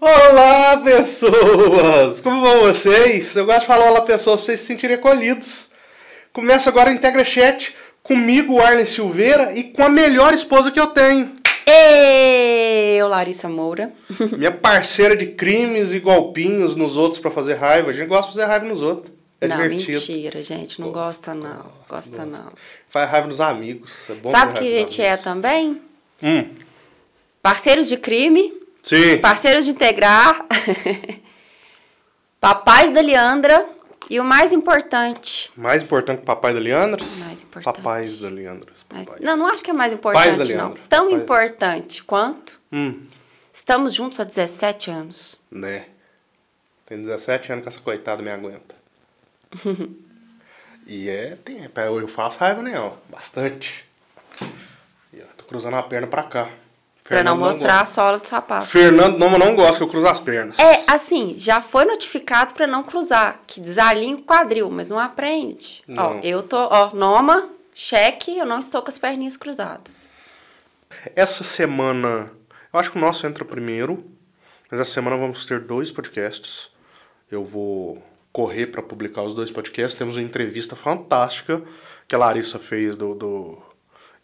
Olá, pessoas! Como vão vocês? Eu gosto de falar olá, pessoas, para vocês se sentirem acolhidos. Começa agora o Integra Chat comigo, Arlen Silveira, e com a melhor esposa que eu tenho. Eu, Larissa Moura. Minha parceira de crimes e golpinhos nos outros para fazer raiva. A gente gosta de fazer raiva nos outros. É não, divertido. mentira, gente. Não gosta, não. Gosta, não. Faz raiva nos amigos. É bom Sabe fazer que a gente é também? Hum, Parceiros de crime, sim. parceiros de integrar, papais da Leandra e o mais importante. Mais importante que papai da Leandra? Mais importante. Papais da Leandra. Mas- não, não acho que é mais Pais da importante, não. Leandra. Tão Pais. importante quanto Hum, estamos juntos há 17 anos. né. Tem 17 anos que essa coitada me aguenta. e é tempo. é, Eu faço raiva nela. Bastante. E, ó, tô cruzando a perna pra cá. Pra não mostrar a sola do sapato. Fernando não, não gosta que eu cruzo as pernas. É, assim, já foi notificado pra não cruzar, que desalinha o quadril, mas não aprende. Ó, Não. eu tô, ó, Noma, cheque, eu não estou com as perninhas cruzadas. Essa semana, eu acho que o nosso entra primeiro, mas essa semana vamos ter dois podcasts. Eu vou correr para publicar os dois podcasts. Temos uma entrevista fantástica que a Larissa fez do, do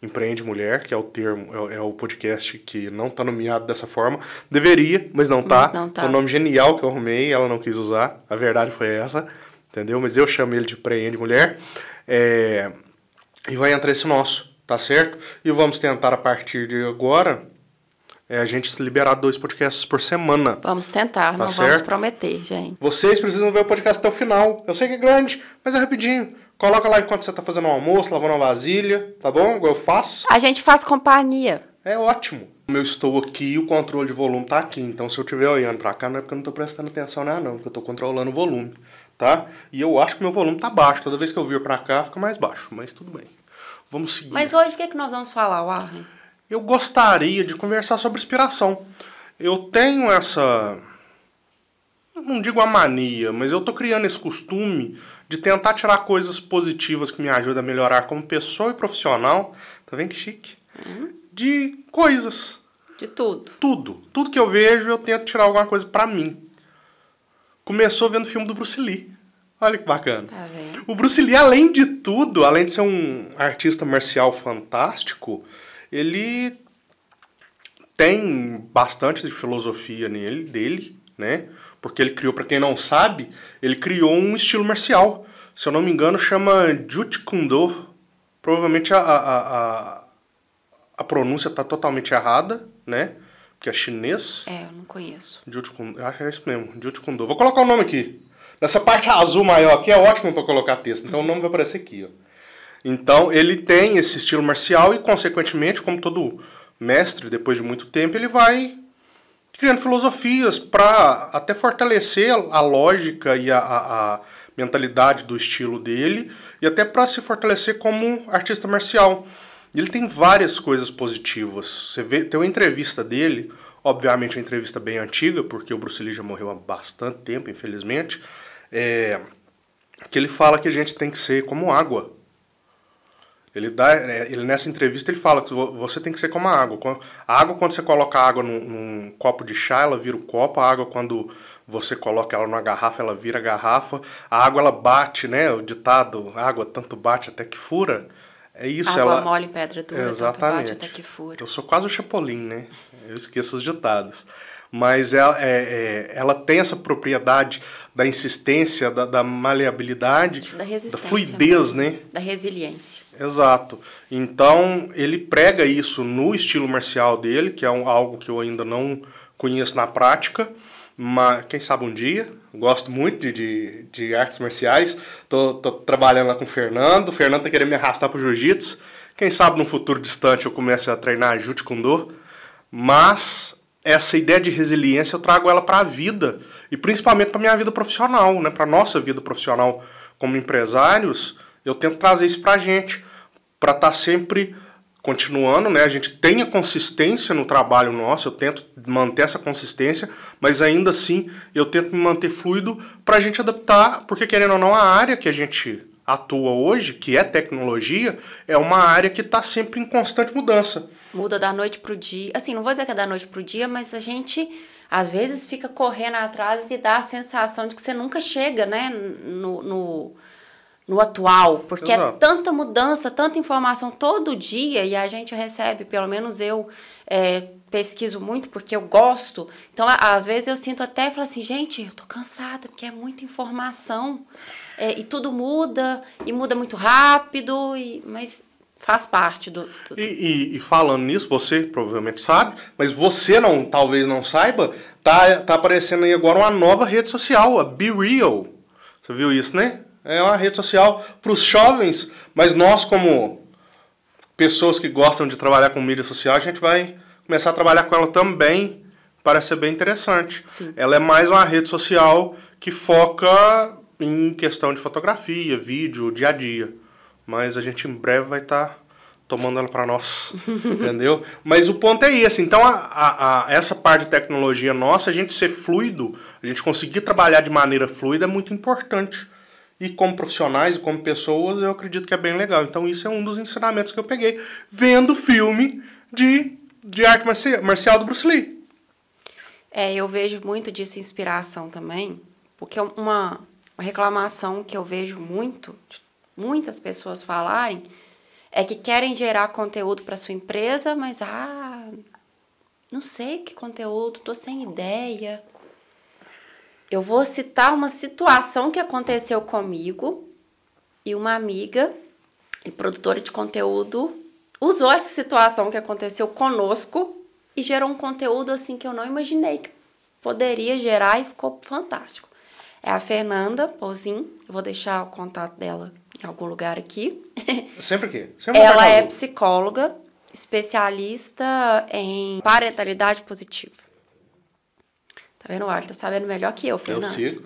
Empreende Mulher, que é o termo, é, o- é o podcast que não tá nomeado dessa forma. Deveria, mas não tá. Não tá. Foi um nome genial que eu arrumei, ela não quis usar. A verdade foi essa, entendeu? Mas eu chamo ele de Empreende Mulher. É, e vai entrar esse nosso, tá certo? E vamos tentar a partir de agora é, a gente se liberar dois podcasts por semana. Vamos tentar, não vamos Tá certo? prometer, gente. Vocês precisam ver o podcast até o final. Eu sei que é grande, mas é rapidinho. Coloca lá enquanto você tá fazendo um almoço, lavando uma vasilha, tá bom? Igual eu faço. A gente faz companhia. É ótimo. Como eu estou aqui e o controle de volume tá aqui. Então se eu estiver olhando pra cá, não é porque eu não tô prestando atenção nada, não. Porque eu tô controlando o volume, tá? E eu acho que meu volume tá baixo. Toda vez que eu vir pra cá, fica mais baixo. Mas tudo bem. Vamos seguir. Mas hoje o que, é que nós vamos falar, Warlen? Eu gostaria de conversar sobre inspiração. Eu tenho essa. Não digo a mania, mas eu tô criando esse costume de tentar tirar coisas positivas que me ajudam a melhorar como pessoa e profissional. Tá vendo que chique? De coisas. De tudo. Tudo. Tudo que eu vejo, eu tento tirar alguma coisa pra mim. Começou vendo o filme do Bruce Lee. Olha que bacana. Tá vendo? O Bruce Lee, além de tudo, além de ser um artista marcial fantástico, ele tem bastante de filosofia nele, dele, né? Porque ele criou, pra quem não sabe, ele criou um estilo marcial. Se eu não me engano, chama Jeet Kune Do. Provavelmente a, a, a, a pronúncia tá totalmente errada, né? Porque é chinês. É, eu não conheço. Jeet Kune, eu acho que é isso mesmo, Jeet Kune Do. Vou colocar o nome aqui. Nessa parte azul maior aqui é ótimo para colocar texto, então o nome vai aparecer aqui, ó. Então ele tem esse estilo marcial e, consequentemente, como todo mestre, depois de muito tempo, ele vai criando filosofias para até fortalecer a lógica e a, a- a mentalidade do estilo dele e até para se fortalecer como artista marcial. Ele tem várias coisas positivas. Você vê, tem uma entrevista dele, obviamente uma entrevista bem antiga, porque o Bruce Lee já morreu há bastante tempo, infelizmente, é, que ele fala que a gente tem que ser como água. Ele dá, é, ele nessa entrevista ele fala que vo- você tem que ser como a água. A água quando você coloca a água num, num copo de chá, ela vira o copo. A água quando você coloca ela numa garrafa, ela vira a garrafa. A água ela bate, né? O ditado, água tanto bate até que fura. É isso, Água ela mole em pedra dura, tanto Exatamente. bate até que fura. eu sou quase o Chapolin, né? Eu esqueço os ditados. Mas ela, é, é, ela tem essa propriedade da insistência, da, da maleabilidade, Da resistência. fluidez, né? Da resiliência. Exato. Então, ele prega isso no estilo marcial dele, que é um- algo que eu ainda não conheço na prática, mas quem sabe um dia. Gosto muito de, de, de artes marciais. Tô, tô trabalhando lá com o Fernando. O Fernando tá querendo me arrastar pro jiu-jitsu. Quem sabe num futuro distante eu comece a treinar jiu Kune Mas essa ideia de resiliência eu trago ela para a vida e principalmente para minha vida profissional, né? Para nossa vida profissional como empresários, eu tento trazer isso para a gente, para estar sempre continuando, né? A gente tenha consistência no trabalho nosso, eu tento manter essa consistência, mas ainda assim eu tento me manter fluido para a gente adaptar, porque querendo ou não a área que a gente atua hoje, que é tecnologia, é uma área que está sempre em constante mudança. Muda da noite pro dia. Assim, não vou dizer que é da noite pro dia, mas a gente às vezes fica correndo atrás e dá a sensação de que você nunca chega, né, no, no, no atual, porque é Exato. é tanta mudança, tanta informação todo dia e a gente recebe, pelo menos eu é, pesquiso muito porque eu gosto. Então, às vezes eu sinto até falo assim, gente, eu tô cansada porque é muita informação é, e tudo muda e muda muito rápido, e, mas faz parte do. do... E, e, e, falando nisso, você provavelmente sabe, mas você não, talvez não saiba, tá, tá aparecendo aí agora uma nova rede social, a Be Real. Você viu isso, né? É uma rede social para os jovens, mas nós como pessoas que gostam de trabalhar com mídia social, a gente vai começar a trabalhar com ela também. Parece ser bem interessante. Sim. Ela é mais uma rede social que foca em questão de fotografia, vídeo, dia a dia mas a gente em breve vai estar tá tomando ela para nós, entendeu? Mas o ponto é esse. Então, a, a, a, essa parte de tecnologia nossa, a gente ser fluido, a gente conseguir trabalhar de maneira fluida é muito importante. E como profissionais como pessoas, eu acredito que é bem legal. Então, isso é um dos ensinamentos que eu peguei vendo filme de, de arte marcial do Bruce Lee. É, eu vejo muito disso inspiração também, porque uma, uma reclamação que eu vejo muito muitas pessoas falarem é que querem gerar conteúdo para sua empresa, mas ah, não sei que conteúdo, tô sem ideia. Eu vou citar uma situação que aconteceu comigo e uma amiga e produtora de conteúdo usou essa situação que aconteceu conosco e gerou um conteúdo assim que eu não imaginei que poderia gerar e ficou fantástico. É a Fernanda Pouzin, eu vou deixar o contato dela em algum lugar aqui. Sempre aqui. Sempre Ela é psicóloga, especialista em parentalidade positiva. Tá vendo, Arthur? Tá sabendo melhor que eu, Fernando. Eu sigo.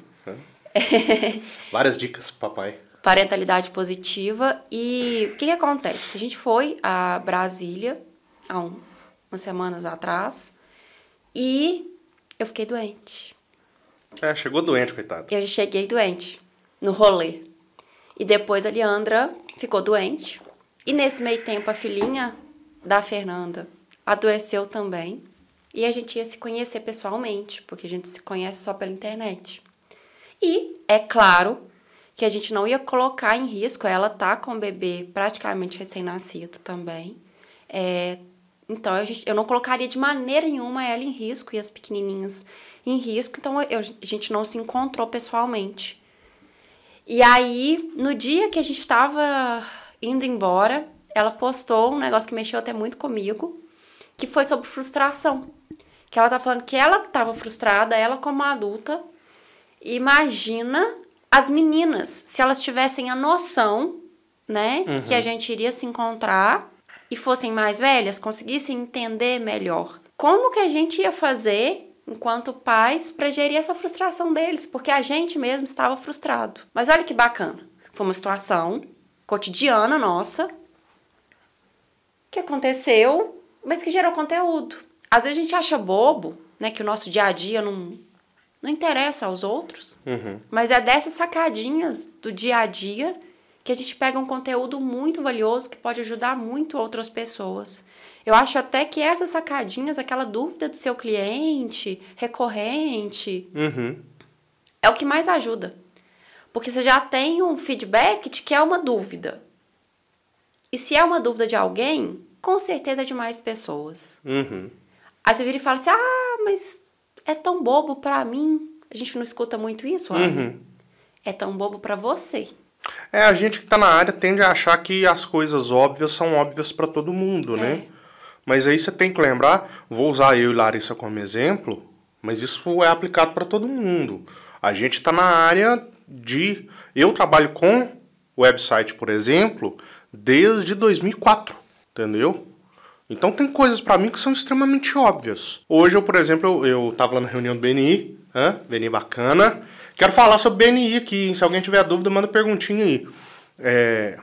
Várias dicas papai. Parentalidade positiva. E o que, que acontece? A gente foi a Brasília há um, umas semanas atrás e eu fiquei doente. É, chegou doente, coitado. Eu cheguei doente no rolê. E depois a Leandra ficou doente. E nesse meio tempo a filhinha da Fernanda adoeceu também. E a gente ia se conhecer pessoalmente, porque a gente se conhece só pela internet. E é claro que a gente não ia colocar em risco, ela tá com o bebê praticamente recém-nascido também. É, então a gente, eu não colocaria de maneira nenhuma ela em risco e as pequenininhas em risco, então eu, a gente não se encontrou pessoalmente. E aí, no dia que a gente estava indo embora, ela postou um negócio que mexeu até muito comigo, que foi sobre frustração. Que ela tá falando que ela estava frustrada, ela como adulta. Imagina as meninas, se elas tivessem a noção, né, uhum. que a gente iria se encontrar e fossem mais velhas, conseguissem entender melhor. Como que a gente ia fazer enquanto pais, para gerir essa frustração deles, porque a gente mesmo estava frustrado. Mas olha que bacana. Foi uma situação cotidiana nossa que aconteceu, mas que gerou conteúdo. Às vezes a gente acha bobo, né, que o nosso dia a dia não, não interessa aos outros, uhum. mas é dessas sacadinhas do dia a dia que a gente pega um conteúdo muito valioso que pode ajudar muito outras pessoas. Eu acho até que essas sacadinhas, aquela dúvida do seu cliente recorrente, uhum. é o que mais ajuda. Porque você já tem um feedback de que é uma dúvida. E se é uma dúvida de alguém, com certeza de mais pessoas. Uhum. Aí você vira e fala assim: ah, mas é tão bobo para mim. A gente não escuta muito isso, uhum. É tão bobo para você. É, a gente que tá na área tende a achar que as coisas óbvias são óbvias para todo mundo, né? é. né? Mas aí você tem que lembrar, vou usar eu e Larissa como exemplo, mas isso é aplicado para todo mundo. A gente está na área de. Eu trabalho com website, por exemplo, desde 2004, entendeu? Então tem coisas para mim que são extremamente óbvias. Hoje eu, por exemplo, eu, eu tava lá na reunião do BNI, hein? BNI bacana. Quero falar sobre BNI aqui, se alguém tiver dúvida, manda perguntinha aí. É,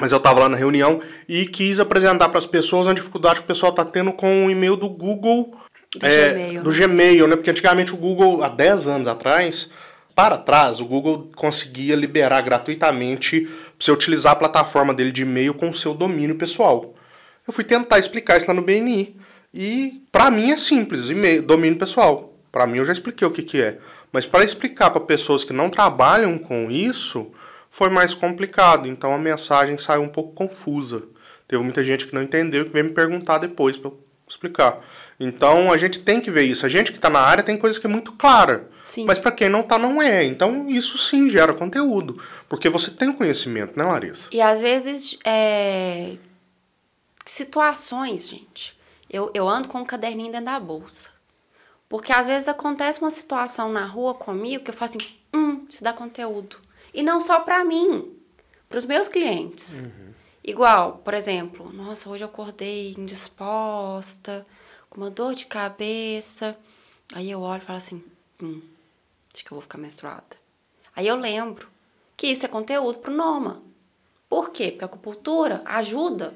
mas eu estava lá na reunião e quis apresentar para as pessoas a dificuldade que o pessoal está tendo com o e-mail do Google. Do, é, Gmail, do né? Gmail, né? Porque antigamente o Google, há 10 anos atrás, para trás, o Google conseguia liberar gratuitamente para você utilizar a plataforma dele de e-mail com o seu domínio pessoal. Eu fui tentar explicar isso lá no BNI. E para mim é simples, e-mail, domínio pessoal. Para mim eu já expliquei o que, que é. Mas para explicar para pessoas que não trabalham com isso, foi mais complicado. Então a mensagem saiu um pouco confusa. Teve muita gente que não entendeu e que veio me perguntar depois para explicar. Então a gente tem que ver isso. A gente que está na área tem coisas que é muito clara. Sim. Mas para quem não está, não é. Então isso sim gera conteúdo. Porque você tem o conhecimento, né, Larissa? E às vezes, é... situações, gente. Eu, eu ando com um caderninho dentro da bolsa. Porque às vezes acontece uma situação na rua comigo que eu falo assim, hum, isso dá conteúdo. E não só para mim, para os meus clientes. Uhum. Igual, por exemplo, nossa, hoje eu acordei indisposta, com uma dor de cabeça. Aí eu olho e falo assim, hum, acho que eu vou ficar menstruada. Aí eu lembro que isso é conteúdo pro Noma. Por quê? Porque a acupuntura ajuda.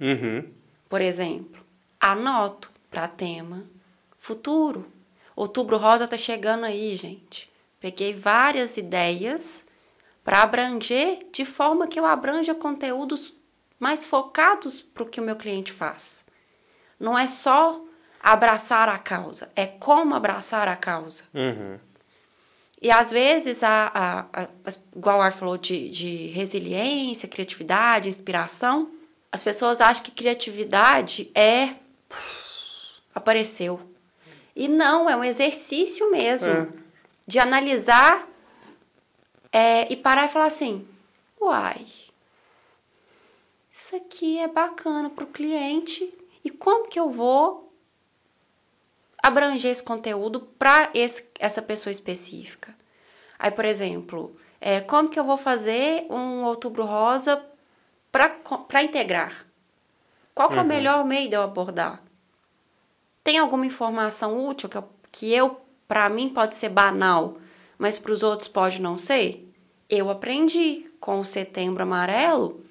Uhum. Por exemplo, anoto para tema futuro. Outubro Rosa tá chegando aí, gente. Peguei várias ideias para abranger de forma que eu abranja conteúdos mais focados para o que o meu cliente faz. Não é só abraçar a causa, é como abraçar a causa. Uhum. E às vezes, a, a, a, igual o Ar falou de, de resiliência, criatividade, inspiração, as pessoas acham que criatividade é. apareceu. E não, é um exercício mesmo é. de analisar é, e parar e falar assim: uai, isso aqui é bacana para o cliente e como que eu vou abranger esse conteúdo para essa pessoa específica? Aí, por exemplo, é, como que eu vou fazer um outubro rosa para integrar? Qual uhum. é o uhum. melhor meio de eu abordar? Tem alguma informação útil que eu, que eu para mim, pode ser banal, mas para os outros pode não ser? Eu aprendi com o Setembro Amarelo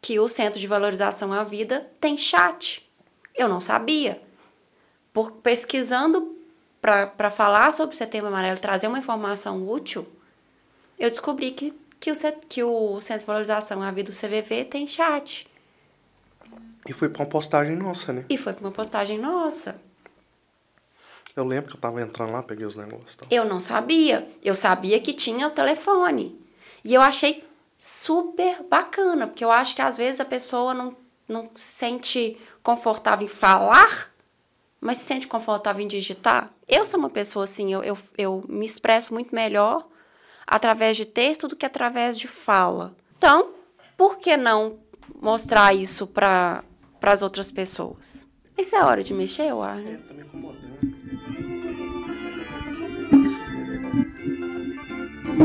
que o Centro de Valorização à Vida tem chat. Eu não sabia. Por pesquisando para falar sobre o Setembro Amarelo, trazer uma informação útil, eu descobri que, que, o, que o Centro de Valorização à Vida do CVV tem chat. E foi para uma postagem nossa, né? E foi para uma postagem nossa. Eu lembro que eu tava entrando lá, peguei os negócios. Então. Eu não sabia. Eu sabia que tinha o telefone. E eu achei super bacana, porque eu acho que às vezes a pessoa não, não se sente confortável em falar, mas se sente confortável em digitar. Eu sou uma pessoa assim, eu, eu, eu me expresso muito melhor através de texto do que através de fala. Então, por que não mostrar isso para as outras pessoas? Isso é hora de mexer, Arne? É, tá me incomodando.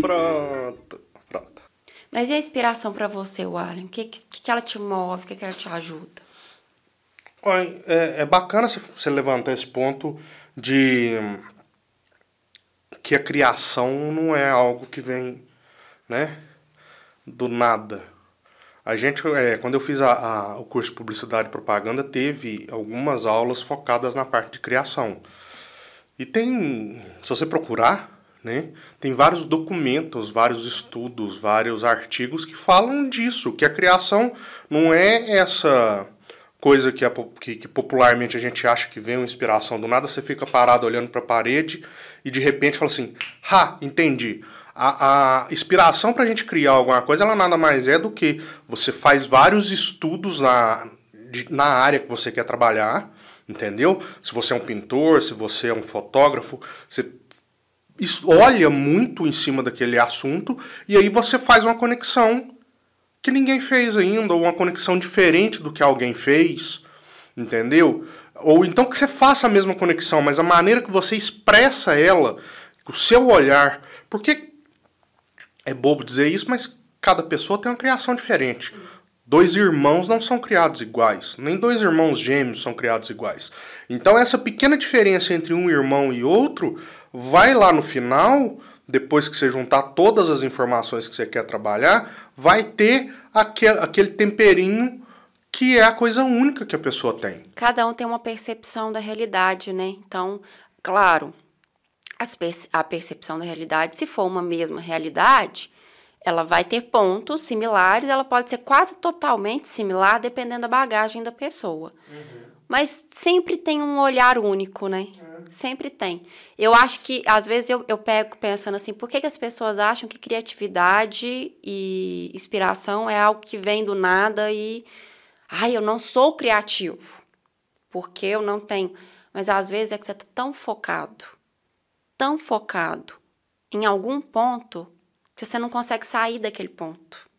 Pronto, pronto. Mas e a inspiração para você, Warren? O que, que, que ela te move? O que, que ela te ajuda? Olha, é, é bacana você levantar esse ponto de que a criação não é algo que vem, né, do nada. A gente, é, quando eu fiz a, a, o curso de Publicidade e Propaganda, teve algumas aulas focadas na parte de criação. E tem, se você procurar, né? Tem vários documentos, vários estudos, vários artigos que falam disso, que a criação não é essa coisa que, a, que, que, popularmente a gente acha que vem uma inspiração do nada, você fica parado olhando para a parede e de repente fala assim, ha, entendi. A, a inspiração para a gente criar alguma coisa, ela nada mais é do que você faz vários estudos na, de, na área que você quer trabalhar, entendeu? Se você é um pintor, se você é um fotógrafo, você olha muito em cima daquele assunto e aí você faz uma conexão que ninguém fez ainda, ou uma conexão diferente do que alguém fez, entendeu? Ou então que você faça a mesma conexão, mas a maneira que você expressa ela, o seu olhar, porque é bobo dizer isso, mas cada pessoa tem uma criação diferente. Dois irmãos não são criados iguais, nem dois irmãos gêmeos são criados iguais. Então essa pequena diferença entre um irmão e outro vai lá no final, depois que você juntar todas as informações que você quer trabalhar, vai ter aquele, temperinho que é a coisa única que a pessoa tem. Cada um tem uma percepção da realidade, né? Então, claro, a percepção da realidade, se for uma mesma realidade, ela vai ter pontos similares, ela pode ser quase totalmente similar, dependendo da bagagem da pessoa. Uhum. Mas sempre tem um olhar único, né? Uhum. Sempre tem. Eu acho que, às vezes, eu, eu pego pensando assim, por que, que as pessoas acham que criatividade e inspiração é algo que vem do nada e. Ai, eu não sou criativo. Porque eu não tenho. Mas às vezes é que você está tão focado, tão focado em algum ponto que você não consegue sair daquele ponto.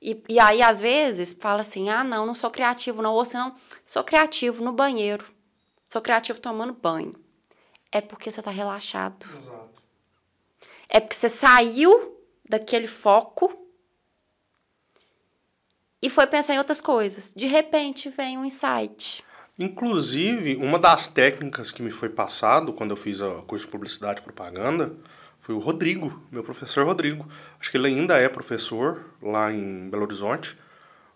E, e aí, às vezes, fala assim: ah, não, não sou criativo, não. Ou se não, sou criativo no banheiro. Sou criativo tomando banho. É porque você está relaxado. Exato. É porque você saiu daquele foco e foi pensar em outras coisas. De repente vem um insight. Inclusive, uma das técnicas que me foi passado quando eu fiz a curso de publicidade e propaganda foi o Rodrigo, meu professor Rodrigo. Acho que ele ainda é professor lá em Belo Horizonte,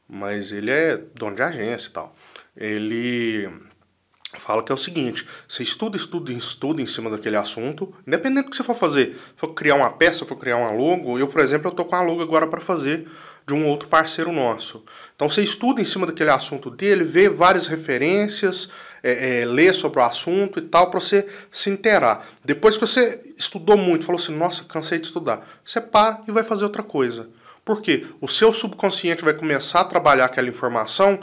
mas ele é dono de agência e tal. Ele fala que é o seguinte: você estuda, estuda, estuda em cima daquele assunto, independente do que você for fazer. Se for criar uma peça, for criar um logo, eu, por exemplo, eu tô com a logo agora para fazer de um outro parceiro nosso. Então você estuda em cima daquele assunto dele, vê várias referências, é, é, lê sobre o assunto e tal, para você se inteirar. Depois que você estudou muito, falou assim, nossa, cansei de estudar, você para e vai fazer outra coisa. Por quê? O seu subconsciente vai começar a trabalhar aquela informação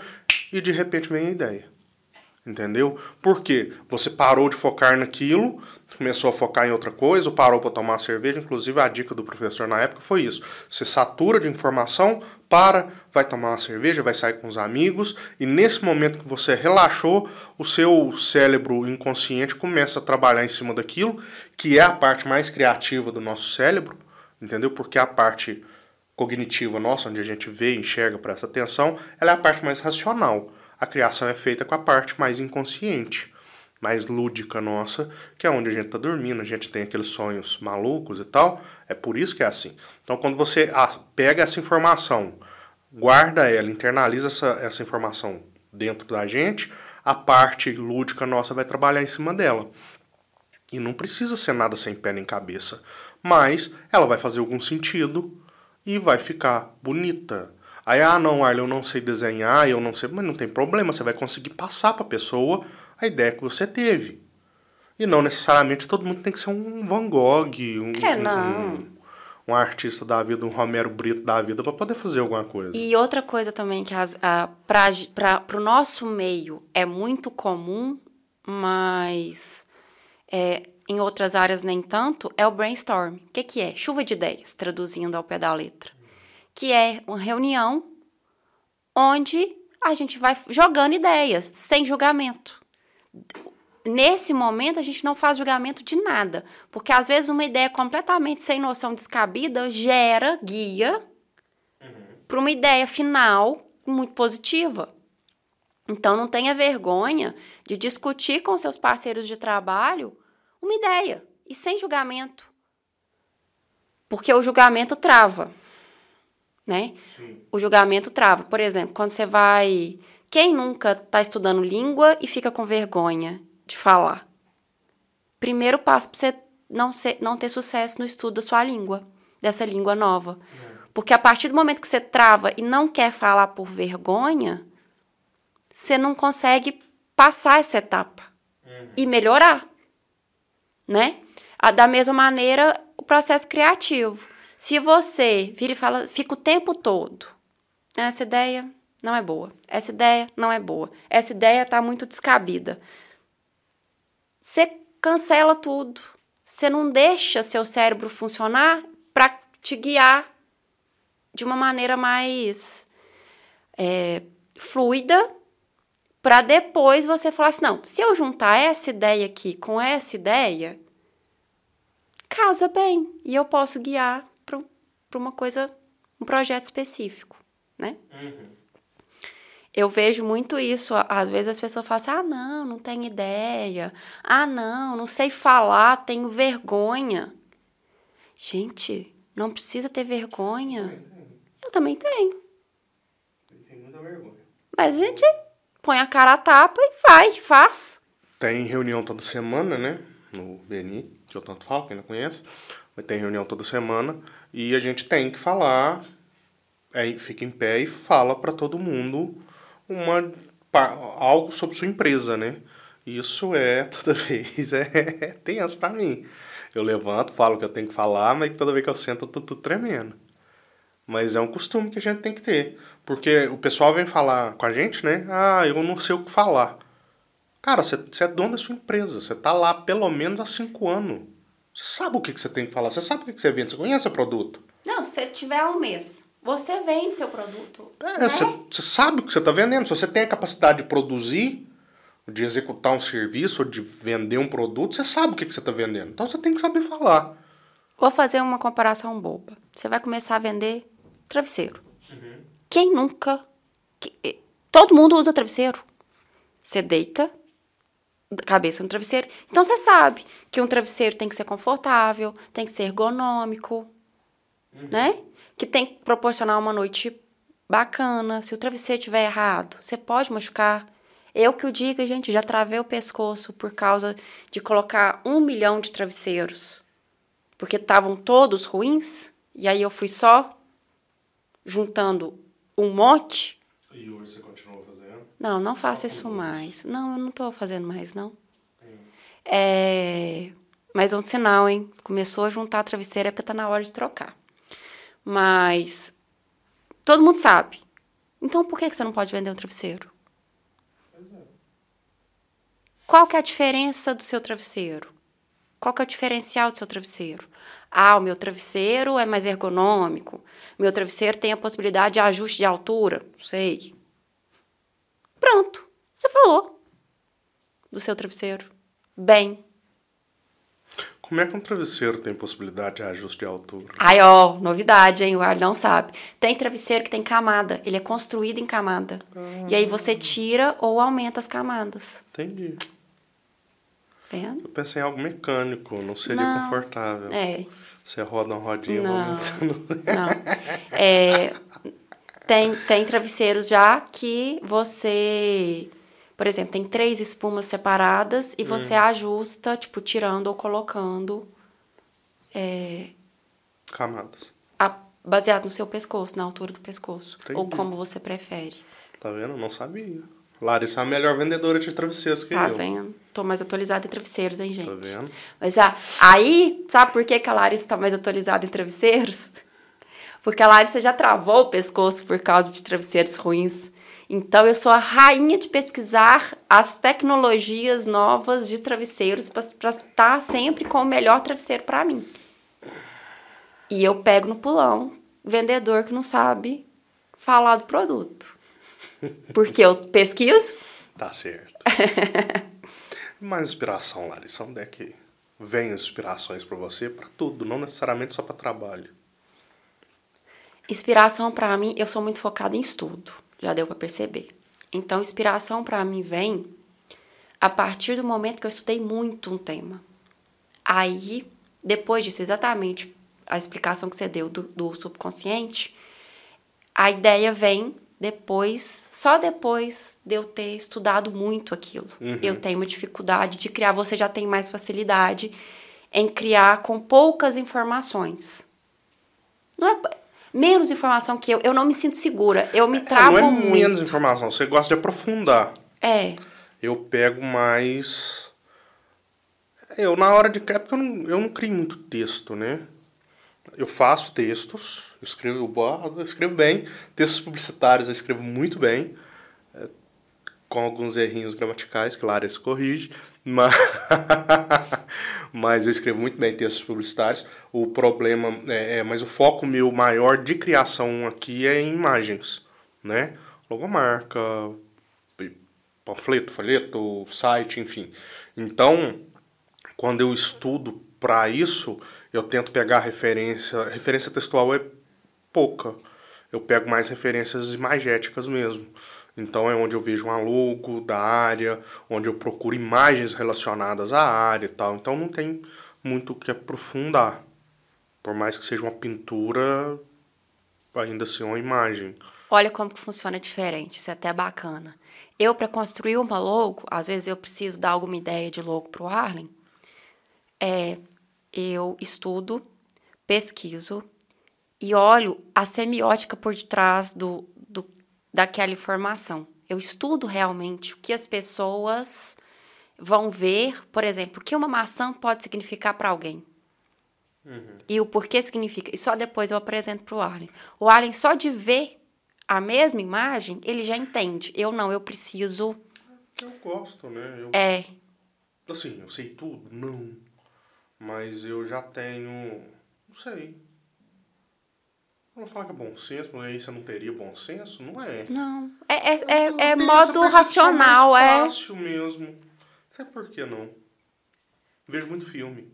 e de repente vem a ideia. Entendeu? Porque você parou de focar naquilo, começou a focar em outra coisa, ou parou para tomar cerveja. Inclusive, a dica do professor na época foi isso: você satura de informação, para, vai tomar uma cerveja, vai sair com os amigos, e nesse momento que você relaxou, o seu cérebro inconsciente começa a trabalhar em cima daquilo, que é a parte mais criativa do nosso cérebro, entendeu? Porque a parte cognitiva nossa, onde a gente vê, enxerga, presta atenção, ela é a parte mais racional a criação é feita com a parte mais inconsciente, mais lúdica nossa, que é onde a gente está dormindo, a gente tem aqueles sonhos malucos e tal. É por isso que é assim. Então, quando você pega essa informação, guarda ela, internaliza essa, essa informação dentro da gente, a parte lúdica nossa vai trabalhar em cima dela. E não precisa ser nada sem pé nem cabeça, mas ela vai fazer algum sentido e vai ficar bonita. Aí, ah, não, Arlen, eu não sei desenhar, eu não sei. Mas não tem problema, você vai conseguir passar para a pessoa a ideia que você teve. E não necessariamente todo mundo tem que ser um Van Gogh, um, é, um, um artista da vida, um Romero Brito da vida, para poder fazer alguma coisa. E outra coisa também que para o nosso meio é muito comum, mas é, em outras áreas nem tanto, é o brainstorm. O que, que é? Chuva de ideias, traduzindo ao pé da letra que é uma reunião onde a gente vai jogando ideias, sem julgamento. Nesse momento, a gente não faz julgamento de nada, porque às vezes uma ideia completamente sem noção descabida gera guia uhum. para uma ideia final muito positiva. Então, não tenha vergonha de discutir com seus parceiros de trabalho uma ideia e sem julgamento. Porque o julgamento trava né? Sim. O julgamento trava. Por exemplo, quando você vai. Quem nunca está estudando língua e fica com vergonha de falar? Primeiro passo para você não, ser, não ter sucesso no estudo da sua língua, dessa língua nova. É. Porque a partir do momento que você trava e não quer falar por vergonha, você não consegue passar essa etapa uhum. e melhorar, né? Da mesma maneira, o processo criativo. Se você vira e fala, fica o tempo todo, essa ideia não é boa, essa ideia não é boa, essa ideia está muito descabida. Você cancela tudo. Você não deixa seu cérebro funcionar para te guiar de uma maneira mais é, fluida para depois você falar assim, não, se eu juntar essa ideia aqui com essa ideia, casa bem e eu posso guiar para uma coisa, um projeto específico, né? Uhum. Eu vejo muito isso. Às vezes as pessoas falam assim: ah, não, não tenho ideia. Ah, não, não sei falar, tenho vergonha. Gente, não precisa ter vergonha. Eu também tenho. Eu tenho muita vergonha. Mas a gente põe a cara a tapa e vai, faz. Tem reunião toda semana, né? no BNI, que eu tanto falo, quem não conhece. Tem reunião toda semana e a gente tem que falar, é, fica em pé e fala para todo mundo uma, algo sobre sua empresa, né? Isso é, toda vez, é tenso para mim. Eu levanto, falo o que eu tenho que falar, mas toda vez que eu sento eu tô tremendo. Mas é um costume que a gente tem que ter. Porque o pessoal vem falar com a gente, né? Ah, eu não sei o que falar. Cara, você, é dono da sua empresa. Você tá lá pelo menos há cinco anos. Você sabe o que, que você tem que falar. Você sabe o que, que você vende. Você conhece o produto. Não, se tiver um mês, você vende seu produto. É, né? você, você sabe o que você está vendendo. Se você tem a capacidade de produzir, de executar um serviço, ou de vender um produto, você sabe o que, que você está vendendo. Então você tem que saber falar. Vou fazer uma comparação boba. Você vai começar a vender travesseiro. Uhum. Quem nunca. Todo mundo usa travesseiro. Você deita cabeça no travesseiro. Então você sabe que um travesseiro tem que ser confortável, tem que ser ergonômico, uhum. né? Que tem que proporcionar uma noite bacana. Se o travesseiro estiver errado, você pode machucar. Eu que o diga, gente, já travei o pescoço por causa de colocar um milhão de travesseiros. Porque estavam todos ruins. E aí eu fui só juntando um monte. E hoje você continua fazendo? Não, não faço isso mais. Não, eu não estou fazendo mais, não. É... Mas é um sinal, hein? Começou a juntar a travesseira é porque tá na hora de trocar. Mas todo mundo sabe. Então por que você não pode vender um travesseiro? Qual que é a diferença do seu travesseiro? Qual que é o diferencial do seu travesseiro? Ah, o meu travesseiro é mais ergonômico. Meu travesseiro tem a possibilidade de ajuste de altura. Não sei. Pronto. Você falou do seu travesseiro. Bem. Como é que um travesseiro tem possibilidade de ajuste de altura? Ai, ó, novidade, hein? O ar não sabe. Tem travesseiro que tem camada. Ele é construído em camada. Ah. E aí você tira ou aumenta as camadas. Entendi. Vendo? Eu pensei em algo mecânico, não seria não. confortável. É. Você roda uma rodinha não, Não. É, tem, tem travesseiros já que você. Por exemplo, tem três espumas separadas e você hum. ajusta, tipo, tirando ou colocando. É, Camadas. A, baseado no seu pescoço, na altura do pescoço. Entendi. Ou como você prefere. Tá vendo? Não sabia. Larissa é a melhor vendedora de travesseiros que tá eu. Tá vendo? Tô mais atualizada em travesseiros, hein, gente? Tá vendo? Mas ah, aí, sabe por que, que a Larissa tá mais atualizada em travesseiros? Porque a Larissa já travou o pescoço por causa de travesseiros ruins. Então, eu sou a rainha de pesquisar as tecnologias novas de travesseiros para estar sempre com o melhor travesseiro para mim. E eu pego no pulão vendedor que não sabe falar do produto. Porque eu pesquiso. Tá certo. Mais inspiração, Larissa. Onde é que vem as inspirações para você? Para tudo, não necessariamente só para trabalho. Inspiração para mim, eu sou muito focada em estudo, já deu para perceber. Então, inspiração para mim vem a partir do momento que eu estudei muito um tema. Aí, depois disso, exatamente a explicação que você deu do, do subconsciente, a ideia vem depois, só depois de eu ter estudado muito aquilo. Uhum. Eu tenho uma dificuldade de criar, você já tem mais facilidade em criar com poucas informações. Não é menos informação que eu, eu não me sinto segura, eu me travo é, não é muito. menos informação, você gosta de aprofundar. É. Eu pego mais eu na hora de é porque eu não, eu não crio muito texto, né? eu faço textos, eu escrevo, eu escrevo bem, textos publicitários eu escrevo muito bem, é, com alguns errinhos gramaticais que Larissa corrige, mas, mas eu escrevo muito bem textos publicitários. O problema é, é, mas o foco meu maior de criação aqui é em imagens, né? Logomarca, panfleto, folheto, site, enfim. Então, quando eu estudo para isso, eu tento pegar referência. Referência textual é pouca. Eu pego mais referências imagéticas mesmo. Então é onde eu vejo um logo da área, onde eu procuro imagens relacionadas à área e tal. Então não tem muito o que aprofundar. Por mais que seja uma pintura, ainda assim é uma imagem. Olha como que funciona diferente, isso é até bacana. Eu, para construir uma logo, às vezes eu preciso dar alguma ideia de logo para o Arlen, é eu estudo, pesquiso e olho a semiótica por detrás do, do, daquela informação. Eu estudo realmente o que as pessoas vão ver, por exemplo, o que uma maçã pode significar para alguém. Uhum. E o porquê significa. E só depois eu apresento para o Arlen. O Arlen, só de ver a mesma imagem, ele já entende. Eu não, eu preciso. Eu gosto, né? Eu, é. Assim, eu sei tudo? Não. Mas eu já tenho. Não sei. Não falar que é bom senso, mas aí você não teria bom senso? Não é. Não. É, é, é, é modo racional, é. fácil mesmo. Sabe por que não? Vejo muito filme.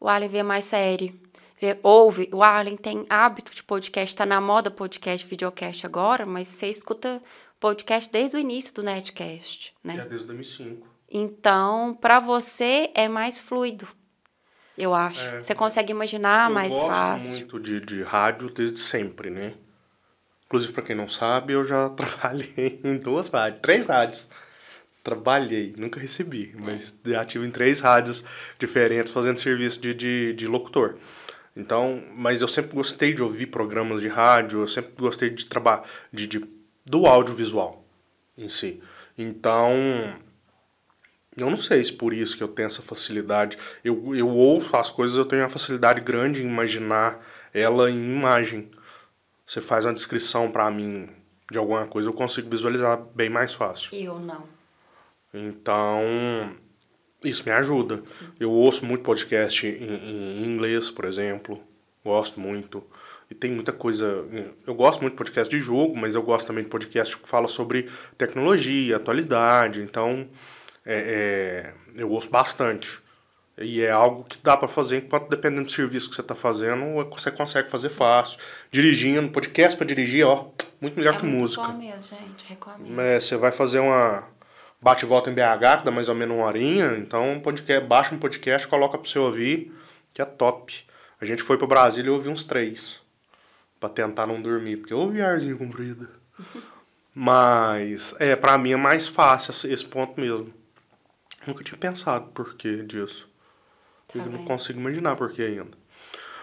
O Allen vê mais série. Vê, ouve. O Allen tem hábito de podcast, tá na moda podcast, videocast agora, mas você escuta podcast desde o início do Netcast, né? É, desde 2005. Então, para você é mais fluido eu acho. É, Você consegue imaginar mais fácil. Eu gosto muito de, de rádio desde sempre, né? Inclusive, para quem não sabe, eu já trabalhei em duas rádios, três rádios. Trabalhei, nunca recebi, mas já tive em três rádios diferentes fazendo serviço de, de, de locutor. Então, mas eu sempre gostei de ouvir programas de rádio, eu sempre gostei de trabalhar de, de, do audiovisual em si. Então, eu não sei se por isso que eu tenho essa facilidade. Eu, eu ouço as coisas, eu tenho uma facilidade grande em imaginar ela em imagem. Você faz uma descrição para mim de alguma coisa, eu consigo visualizar bem mais fácil. Eu não. Então, isso me ajuda. Sim. Eu ouço muito podcast em, em, inglês, por exemplo. Gosto muito. E tem muita coisa. Eu gosto muito de podcast de jogo, mas eu gosto também de podcast que fala sobre tecnologia, atualidade. Então é, é, eu ouço bastante. E é algo que dá para fazer enquanto, dependendo do serviço que você está fazendo, você consegue fazer fácil. Dirigindo, podcast para dirigir, ó, muito melhor é que muito música. Bom mesmo, gente, recomendo. É, você vai fazer uma bate volta em BH, que dá mais ou menos uma horinha, então podcast, baixa um podcast, coloca para você ouvir, que é top. A gente foi para Brasília e ouviu uns três, para tentar não dormir, porque eu ouvi arzinho comprido. Mas, é, para mim é mais fácil esse ponto mesmo. Nunca tinha pensado por que disso. Tá eu não consigo imaginar por que ainda.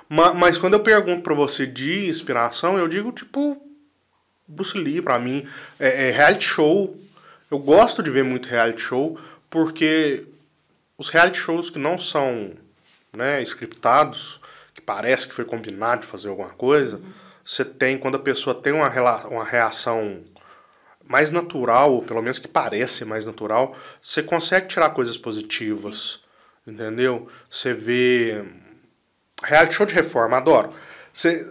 Mas, mas quando eu pergunto para você de inspiração, eu digo tipo Bruce Lee para mim, é, é, reality show. Eu gosto de ver muito reality show porque os reality shows que não são né, scriptados, que parece que foi combinado de fazer alguma coisa, uhum. você tem quando a pessoa tem uma, uma reação mais natural, ou pelo menos que parece mais natural, você consegue tirar coisas positivas. Sim. Entendeu? Você vê. Reality show de reforma, adoro. Você,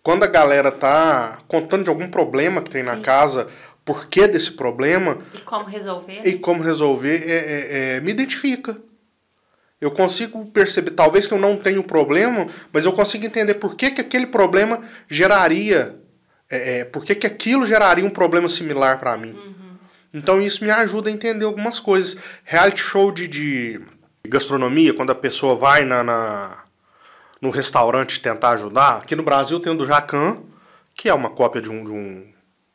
quando a galera tá contando de algum problema que tem Sim. na casa, por que desse problema. E como resolver. E como resolver, é, é, é, me identifica. Eu consigo perceber, talvez que eu não tenha o problema, mas eu consigo entender por que, que aquele problema geraria é, é, por que, que aquilo geraria um problema similar para mim? Uhum. Então isso me ajuda a entender algumas coisas. Reality show de, de gastronomia, quando a pessoa vai na, na, no restaurante tentar ajudar. Aqui no Brasil tem o do Jacan, que é uma cópia de um, de um,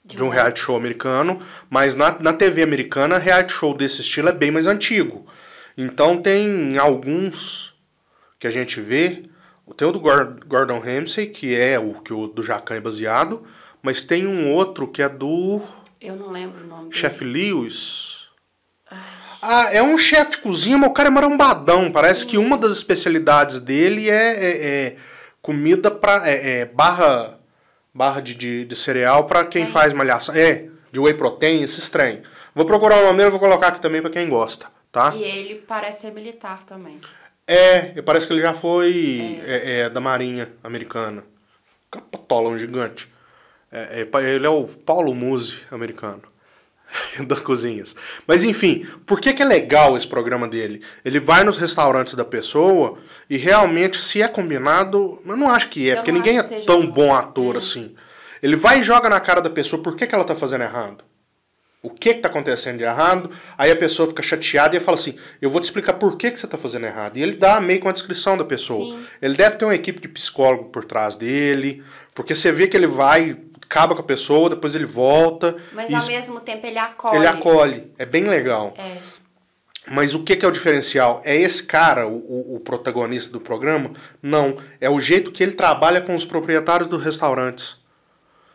de um reality show americano, mas na, na TV americana, reality show desse estilo é bem mais antigo. Então tem alguns que a gente vê. Tem o do Gordon Ramsay, que é o que o do Jacan é baseado, mas tem um outro que é do. Eu não lembro o nome. Chef Lewis. Ai. Ah, é um chefe de cozinha, mas o cara é marambadão. Parece Sim. que uma das especialidades dele é, é, é comida para é, é, barra barra de, de, de cereal para quem faz malhação. É, de whey protein, esse trem. Vou procurar o nome dele, vou colocar aqui também para quem gosta, tá? E ele parece ser militar também. É, parece que ele já foi é. É, da Marinha Americana. Capatola, um gigante. É, é, ele é o Paulo Musi americano das cozinhas. Mas enfim, por que, que é legal esse programa dele? Ele vai nos restaurantes da pessoa e realmente, se é combinado, eu não acho que é, eu porque ninguém é tão bom ator é. assim. Ele vai e joga na cara da pessoa por que, que ela está fazendo errado. O que está acontecendo de errado? Aí a pessoa fica chateada e fala assim: Eu vou te explicar por que, que você está fazendo errado. E ele dá meio com a descrição da pessoa. Sim. Ele deve ter uma equipe de psicólogo por trás dele, porque você vê que ele vai acaba com a pessoa, depois ele volta. Mas ao mesmo tempo ele acolhe. Ele acolhe. É bem legal. É. Mas o que, que é o diferencial? É esse cara, o, o, o protagonista do programa? Não. É o jeito que ele trabalha com os proprietários dos restaurantes.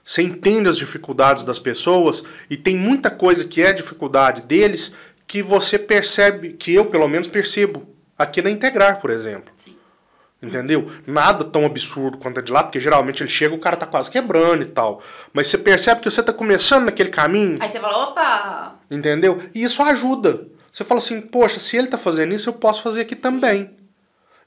Você entende as dificuldades das pessoas e tem muita coisa que é dificuldade deles que você percebe, que eu pelo menos percebo, aqui na Integrar, por exemplo. Sim. Entendeu? Nada tão absurdo quanto é de lá, porque geralmente ele chega o cara tá quase quebrando e tal. Mas você percebe que você tá começando naquele caminho. Aí você fala, opa! Entendeu? E isso ajuda. Você fala assim, poxa, se ele tá fazendo isso, eu posso fazer aqui também.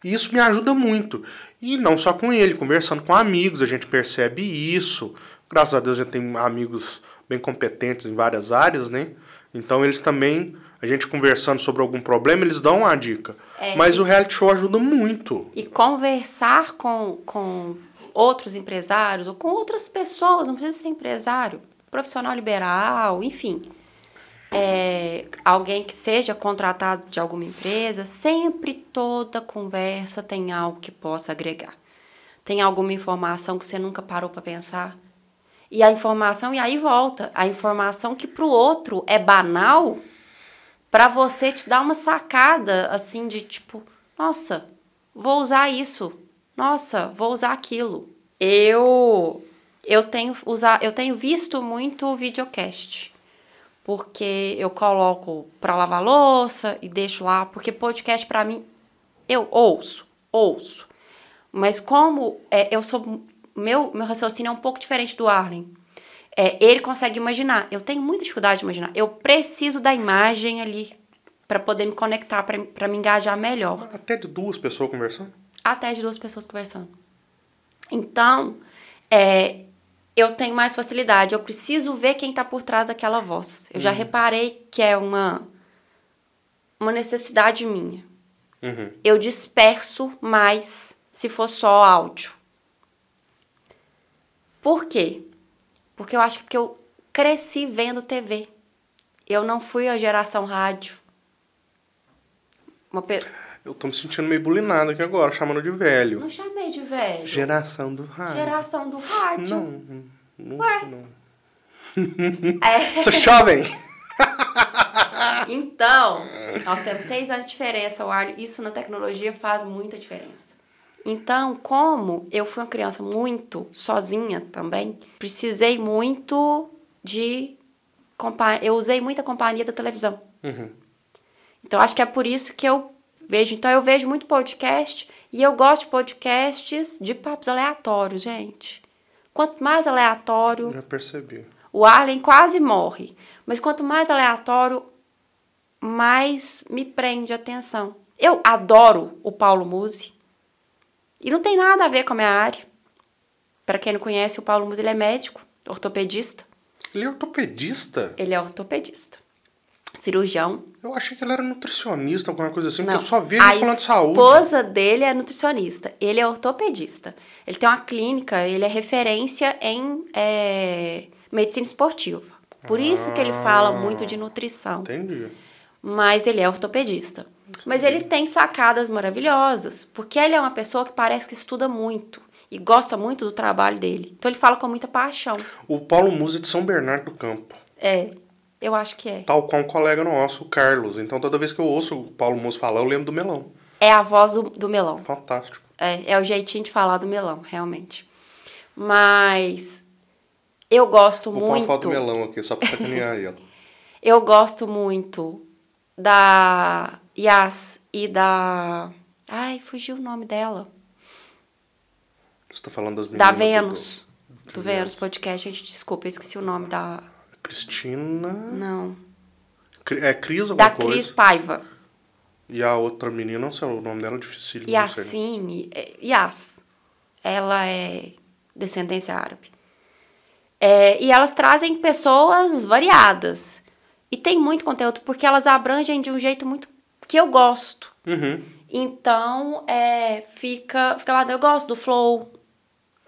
E isso me ajuda muito. E não só com ele, conversando com amigos, a gente percebe isso. Graças a Deus a gente tem amigos bem competentes em várias áreas, né? Então eles também, a gente conversando sobre algum problema, eles dão uma dica. É, Mas e- o reality show ajuda muito. E conversar com, com outros empresários ou com outras pessoas, não precisa ser empresário, profissional liberal, enfim. É, alguém que seja contratado de alguma empresa, sempre toda conversa tem algo que possa agregar. Tem alguma informação que você nunca parou para pensar. E a informação, e aí volta, a informação que para o outro é banal, para você te dar uma sacada assim de tipo, nossa, vou usar isso. Nossa, vou usar aquilo. Eu eu tenho usar, eu tenho visto muito videocast. Porque eu coloco para lavar louça e deixo lá, porque podcast para mim eu ouço, ouço. Mas como é, eu sou meu meu raciocínio é um pouco diferente do Arlen. É, ele consegue imaginar. Eu tenho muita dificuldade de imaginar. Eu preciso da imagem ali para poder me conectar, para me engajar melhor Até de duas pessoas conversando. até de duas pessoas conversando. Então, é, eu tenho mais facilidade. Eu preciso ver quem está por trás daquela voz. Eu já reparei que é uma, uma necessidade minha. Uhum. Eu disperso mais se for só áudio. Por quê? Porque eu acho que porque eu cresci vendo TV. Eu não fui a geração rádio. Uma pe... Eu tô me sentindo meio bulinado aqui agora, chamando de velho. Não chamei de velho. Geração do rádio. Geração do rádio. Não, não, Ué. não. É. Sou jovem! Então, nós temos seis anos de diferença, Warley. Isso na tecnologia faz muita diferença. Então, como eu fui uma criança muito sozinha também, precisei muito de. Eu usei muita companhia da televisão. Uhum. Então, acho que é por isso que eu vejo. Então, eu vejo muito podcast e eu gosto de podcasts de papos aleatórios, gente. Quanto mais aleatório, Já percebi. o Arlen quase morre. Mas quanto mais aleatório, mais me prende a atenção. Eu adoro o Paulo Musi. E não tem nada a ver com a minha área. Para quem não conhece, o Paulo Musi ele é médico, ortopedista. Ele é ortopedista? Ele é ortopedista. Cirurgião. Eu achei que ele era nutricionista, alguma coisa assim, Não, porque eu só a ele falando de saúde. esposa dele é nutricionista. Ele é ortopedista. Ele tem uma clínica, ele é referência em é, medicina esportiva. Por isso que ele fala muito de nutrição. Entendi. Mas ele é ortopedista. Mas ele tem sacadas maravilhosas, porque ele é uma pessoa que parece que estuda muito e gosta muito do trabalho dele. Então ele fala com muita paixão. O Paulo Musa de São Bernardo do Campo. É, eu acho que é. Tal qual um colega nosso, o Carlos. Então toda vez que eu ouço o Paulo Musa falar, eu lembro do melão. É a voz do, do melão. Fantástico. É, é o jeitinho de falar do melão, realmente. Mas eu gosto Vou pôr uma foto muito. do melão aqui, só pra sacanear ela. Eu gosto muito da Yas e da. Ai, fugiu o nome dela. Você tá falando das meninas Da do- Vênus. do Do Vênus Podcast. Gente, desculpa, eu esqueci o nome da. Cristina... Não. É Cris alguma Da coisa. Cris Paiva. E a outra menina, não sei o nome dela, é difícil. Yassine. é, Yas. Ela é descendência árabe. É, e elas trazem pessoas variadas. E tem muito conteúdo, porque elas abrangem de um jeito muito que eu gosto. Uhum. Então, é, fica, fica lá. Eu gosto do Flow.